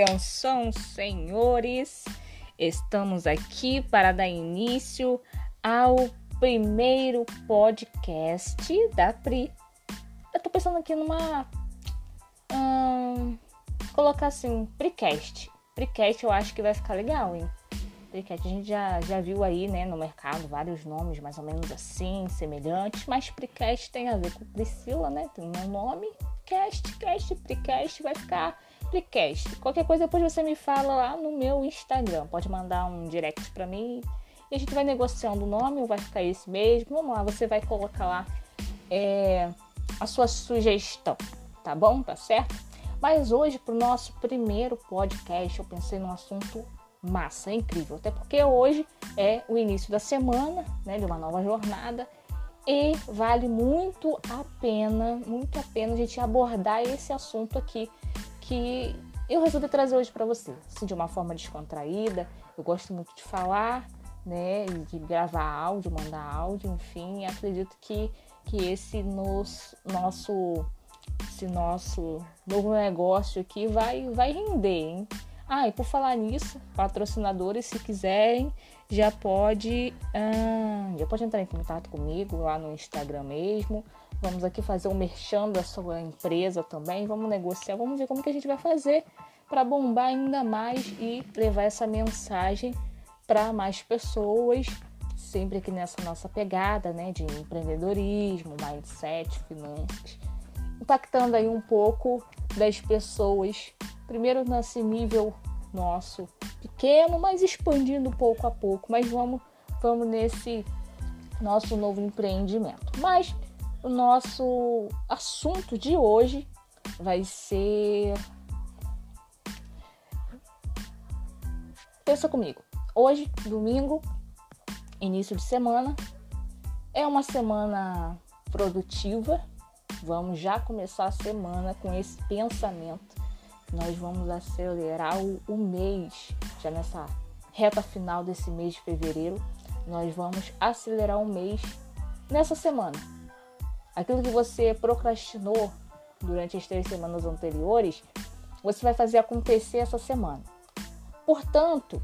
Atenção, senhores! Estamos aqui para dar início ao primeiro podcast da Pri. Eu tô pensando aqui numa. Hum, colocar assim, Precast. Precast eu acho que vai ficar legal, hein? Precast a gente já, já viu aí, né, no mercado vários nomes mais ou menos assim, semelhantes, mas Precast tem a ver com Priscila, né? Tem um nome. Cast, cast, Precast vai ficar Precast. Qualquer coisa depois você me fala lá no meu Instagram. Pode mandar um direct para mim e a gente vai negociando o nome, vai ficar esse mesmo. Vamos lá, você vai colocar lá é, a sua sugestão, tá bom? Tá certo? Mas hoje, para o nosso primeiro podcast, eu pensei num assunto massa, incrível. Até porque hoje é o início da semana, né, de uma nova jornada. E vale muito a pena, muito a pena a gente abordar esse assunto aqui que eu resolvi trazer hoje para você, assim, de uma forma descontraída. Eu gosto muito de falar, né, de gravar áudio, mandar áudio, enfim, acredito que, que esse nos, nosso esse nosso novo negócio aqui vai vai render, hein? Ah, e por falar nisso, patrocinadores, se quiserem, já pode, ah, já pode entrar em contato comigo lá no Instagram mesmo. Vamos aqui fazer um merchan da sua empresa também. Vamos negociar, vamos ver como que a gente vai fazer para bombar ainda mais e levar essa mensagem para mais pessoas, sempre aqui nessa nossa pegada, né, de empreendedorismo, mindset, finanças, impactando aí um pouco das pessoas, primeiro nesse nível nosso pequeno, mas expandindo pouco a pouco, mas vamos vamos nesse nosso novo empreendimento. Mas o nosso assunto de hoje vai ser Pensa comigo. Hoje, domingo, início de semana, é uma semana produtiva. Vamos já começar a semana com esse pensamento. Nós vamos acelerar o, o mês, já nessa reta final desse mês de fevereiro. Nós vamos acelerar o mês nessa semana. Aquilo que você procrastinou durante as três semanas anteriores, você vai fazer acontecer essa semana. Portanto,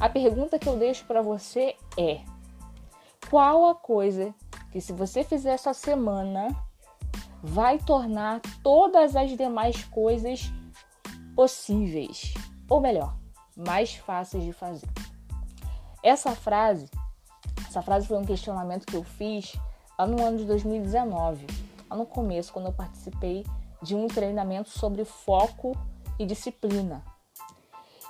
a pergunta que eu deixo para você é: qual a coisa que, se você fizer essa semana, vai tornar todas as demais coisas possíveis? Ou melhor, mais fáceis de fazer? Essa frase, essa frase foi um questionamento que eu fiz lá no ano de 2019, lá no começo, quando eu participei de um treinamento sobre foco e disciplina.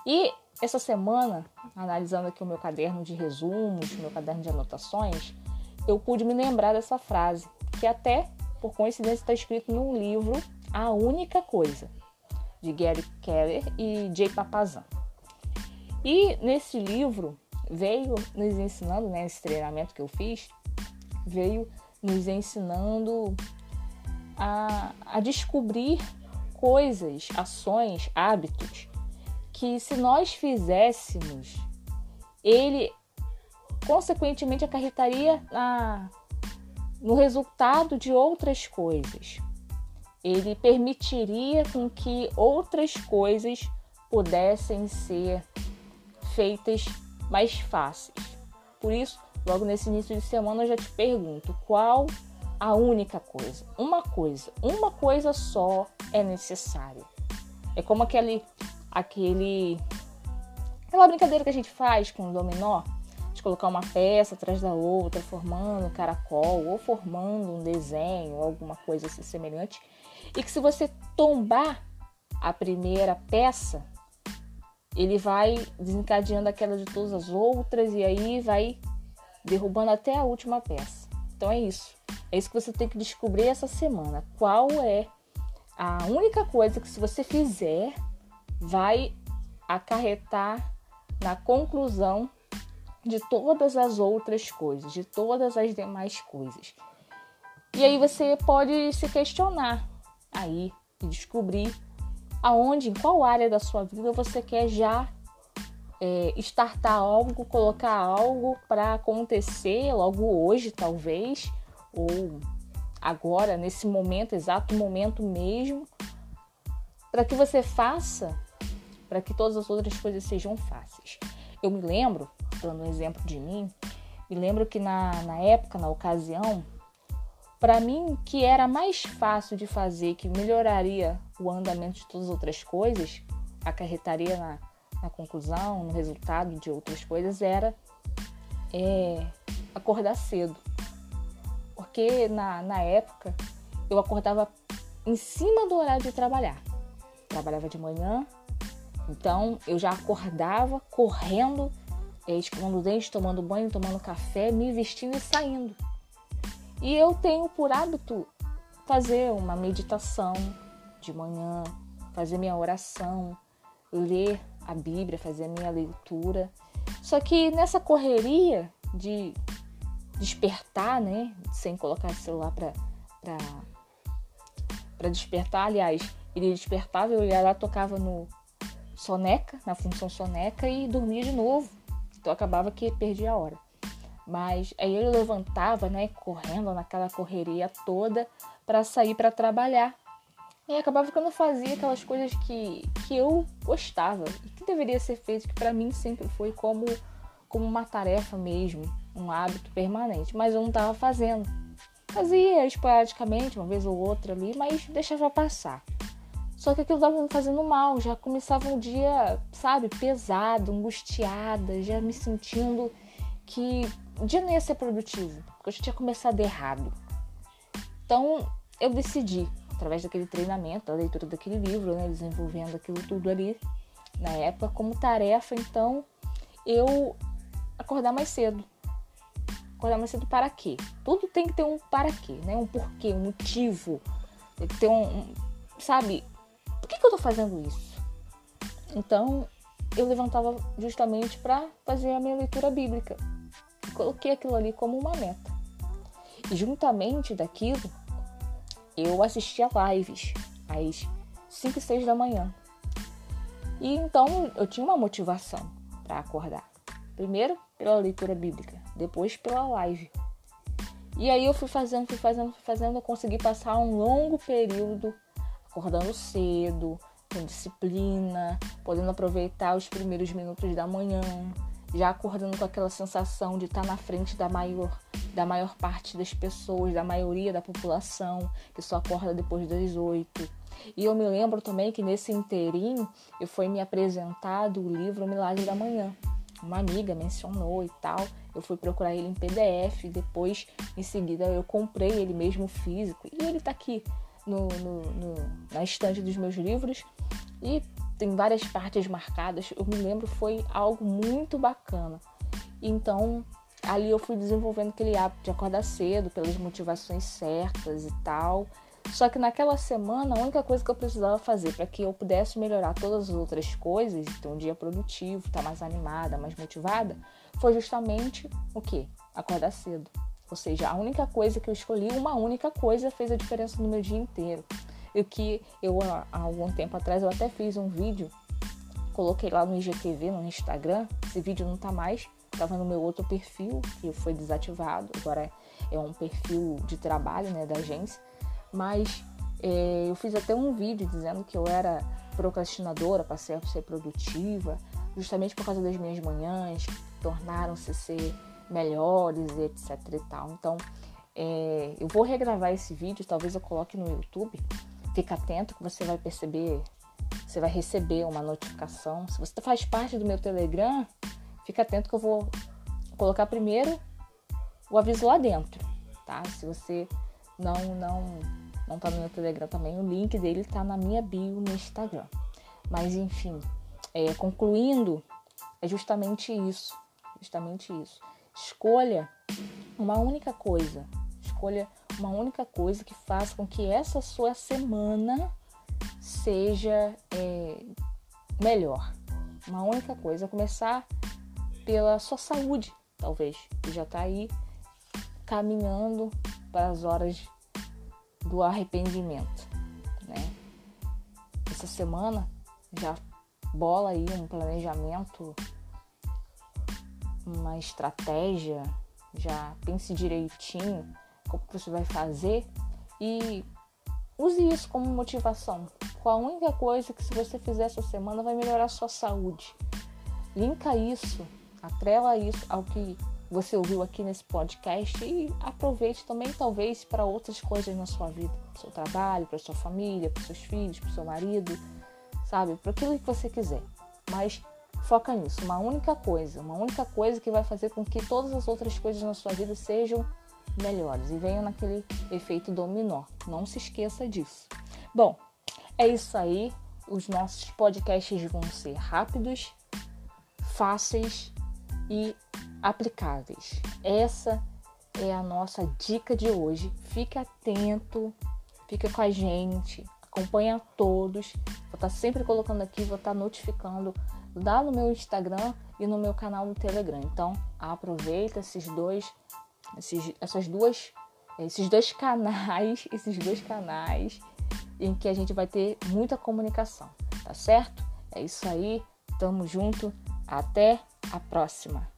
E essa semana, analisando aqui o meu caderno de resumos, meu caderno de anotações, eu pude me lembrar dessa frase, que até por coincidência está escrito num livro A Única Coisa, de Gary Keller e Jay Papazan. E nesse livro veio nos ensinando, né, esse treinamento que eu fiz, veio nos ensinando a, a descobrir coisas, ações, hábitos que se nós fizéssemos, ele consequentemente acarretaria na, no resultado de outras coisas. Ele permitiria com que outras coisas pudessem ser feitas mais fáceis. Por isso, logo nesse início de semana eu já te pergunto, qual a única coisa? Uma coisa, uma coisa só é necessária. É como aquele aquele aquela brincadeira que a gente faz com o dominó, de colocar uma peça atrás da outra, formando um caracol ou formando um desenho alguma coisa assim semelhante, e que se você tombar a primeira peça, ele vai desencadeando aquela de todas as outras e aí vai derrubando até a última peça. Então é isso. É isso que você tem que descobrir essa semana. Qual é a única coisa que se você fizer vai acarretar na conclusão de todas as outras coisas, de todas as demais coisas. E aí você pode se questionar aí e descobrir aonde, em qual área da sua vida você quer já é, startar algo, colocar algo para acontecer logo hoje, talvez, ou agora, nesse momento, exato momento mesmo, para que você faça para que todas as outras coisas sejam fáceis. Eu me lembro, dando um exemplo de mim, me lembro que na, na época, na ocasião, para mim, que era mais fácil de fazer, que melhoraria o andamento de todas as outras coisas, acarretaria na, na conclusão, no resultado de outras coisas, era é, acordar cedo. Porque na, na época eu acordava em cima do horário de trabalhar. Trabalhava de manhã, então eu já acordava correndo, é, escovando dente, tomando banho, tomando café, me vestindo e saindo. E eu tenho por hábito fazer uma meditação de manhã, fazer minha oração, ler a Bíblia, fazer a minha leitura. Só que nessa correria de despertar, né, sem colocar o celular para para despertar, aliás, ele despertava, eu ia lá, tocava no soneca, na função soneca e dormia de novo. Então acabava que perdia a hora. Mas aí eu levantava, né, correndo naquela correria toda para sair para trabalhar. E acabava que eu não fazia aquelas coisas que, que eu gostava e que deveria ser feito, que para mim sempre foi como, como uma tarefa mesmo, um hábito permanente. Mas eu não estava fazendo. Fazia esporadicamente, uma vez ou outra ali, mas deixava passar. Só que aquilo estava me fazendo mal, já começava um dia, sabe, pesado, angustiada, já me sentindo que o dia não ia ser produtivo, porque eu já tinha começado errado. Então eu decidi, através daquele treinamento, da leitura daquele livro, né, desenvolvendo aquilo tudo ali na época, como tarefa, então eu acordar mais cedo. Acordar mais cedo para quê? Tudo tem que ter um para quê, né? Um porquê, um motivo. Tem que ter um, um sabe? Por que, que eu tô fazendo isso? Então eu levantava justamente para fazer a minha leitura bíblica coloquei aquilo ali como uma meta. E juntamente daquilo, eu assistia lives às 5 e 6 da manhã. E então eu tinha uma motivação para acordar. Primeiro pela leitura bíblica, depois pela live. E aí eu fui fazendo, fui fazendo, fui fazendo, eu consegui passar um longo período acordando cedo, com disciplina, podendo aproveitar os primeiros minutos da manhã, já acordando com aquela sensação de estar na frente da maior, da maior parte das pessoas, da maioria da população, que só acorda depois das oito. E eu me lembro também que nesse inteirinho eu fui me apresentado o livro Milagre da Manhã. Uma amiga mencionou e tal. Eu fui procurar ele em PDF, depois em seguida eu comprei ele mesmo físico. E ele está aqui no, no, no, na estante dos meus livros. E tem várias partes marcadas. Eu me lembro foi algo muito bacana. Então, ali eu fui desenvolvendo aquele hábito de acordar cedo pelas motivações certas e tal. Só que naquela semana, a única coisa que eu precisava fazer para que eu pudesse melhorar todas as outras coisas, ter um dia produtivo, estar tá mais animada, mais motivada, foi justamente o que? Acordar cedo. Ou seja, a única coisa que eu escolhi, uma única coisa, fez a diferença no meu dia inteiro. E que eu, há algum tempo atrás, eu até fiz um vídeo, coloquei lá no IGTV, no Instagram. Esse vídeo não tá mais, tava no meu outro perfil, que foi desativado. Agora é um perfil de trabalho, né, da agência. Mas é, eu fiz até um vídeo dizendo que eu era procrastinadora, passei a ser produtiva, justamente por causa das minhas manhãs, que tornaram-se ser melhores, etc e tal. Então, é, eu vou regravar esse vídeo, talvez eu coloque no YouTube, Fica atento que você vai perceber, você vai receber uma notificação. Se você faz parte do meu Telegram, fica atento que eu vou colocar primeiro o aviso lá dentro, tá? Se você não não não tá no meu Telegram também, o link dele tá na minha bio no Instagram. Mas enfim, é, concluindo, é justamente isso, justamente isso. Escolha uma única coisa, escolha uma única coisa que faça com que essa sua semana seja é, melhor. Uma única coisa, começar pela sua saúde, talvez, que já está aí caminhando para as horas do arrependimento, né? Essa semana já bola aí um planejamento, uma estratégia, já pense direitinho como você vai fazer e use isso como motivação. Qual a única coisa que se você fizer essa semana vai melhorar a sua saúde. Linka isso, atrela isso ao que você ouviu aqui nesse podcast e aproveite também, talvez, para outras coisas na sua vida, para o seu trabalho, para sua família, para seus filhos, para seu marido, sabe? Para aquilo que você quiser. Mas foca nisso, uma única coisa, uma única coisa que vai fazer com que todas as outras coisas na sua vida sejam melhores e venham naquele efeito dominó. Não se esqueça disso. Bom, é isso aí. Os nossos podcasts vão ser rápidos, fáceis e aplicáveis. Essa é a nossa dica de hoje. Fique atento, fica com a gente, acompanha todos. Vou estar sempre colocando aqui, vou estar notificando lá no meu Instagram e no meu canal no Telegram. Então, aproveita esses dois, esses, essas duas, esses dois canais, esses dois canais em que a gente vai ter muita comunicação, tá certo? É isso aí, tamo junto, até a próxima.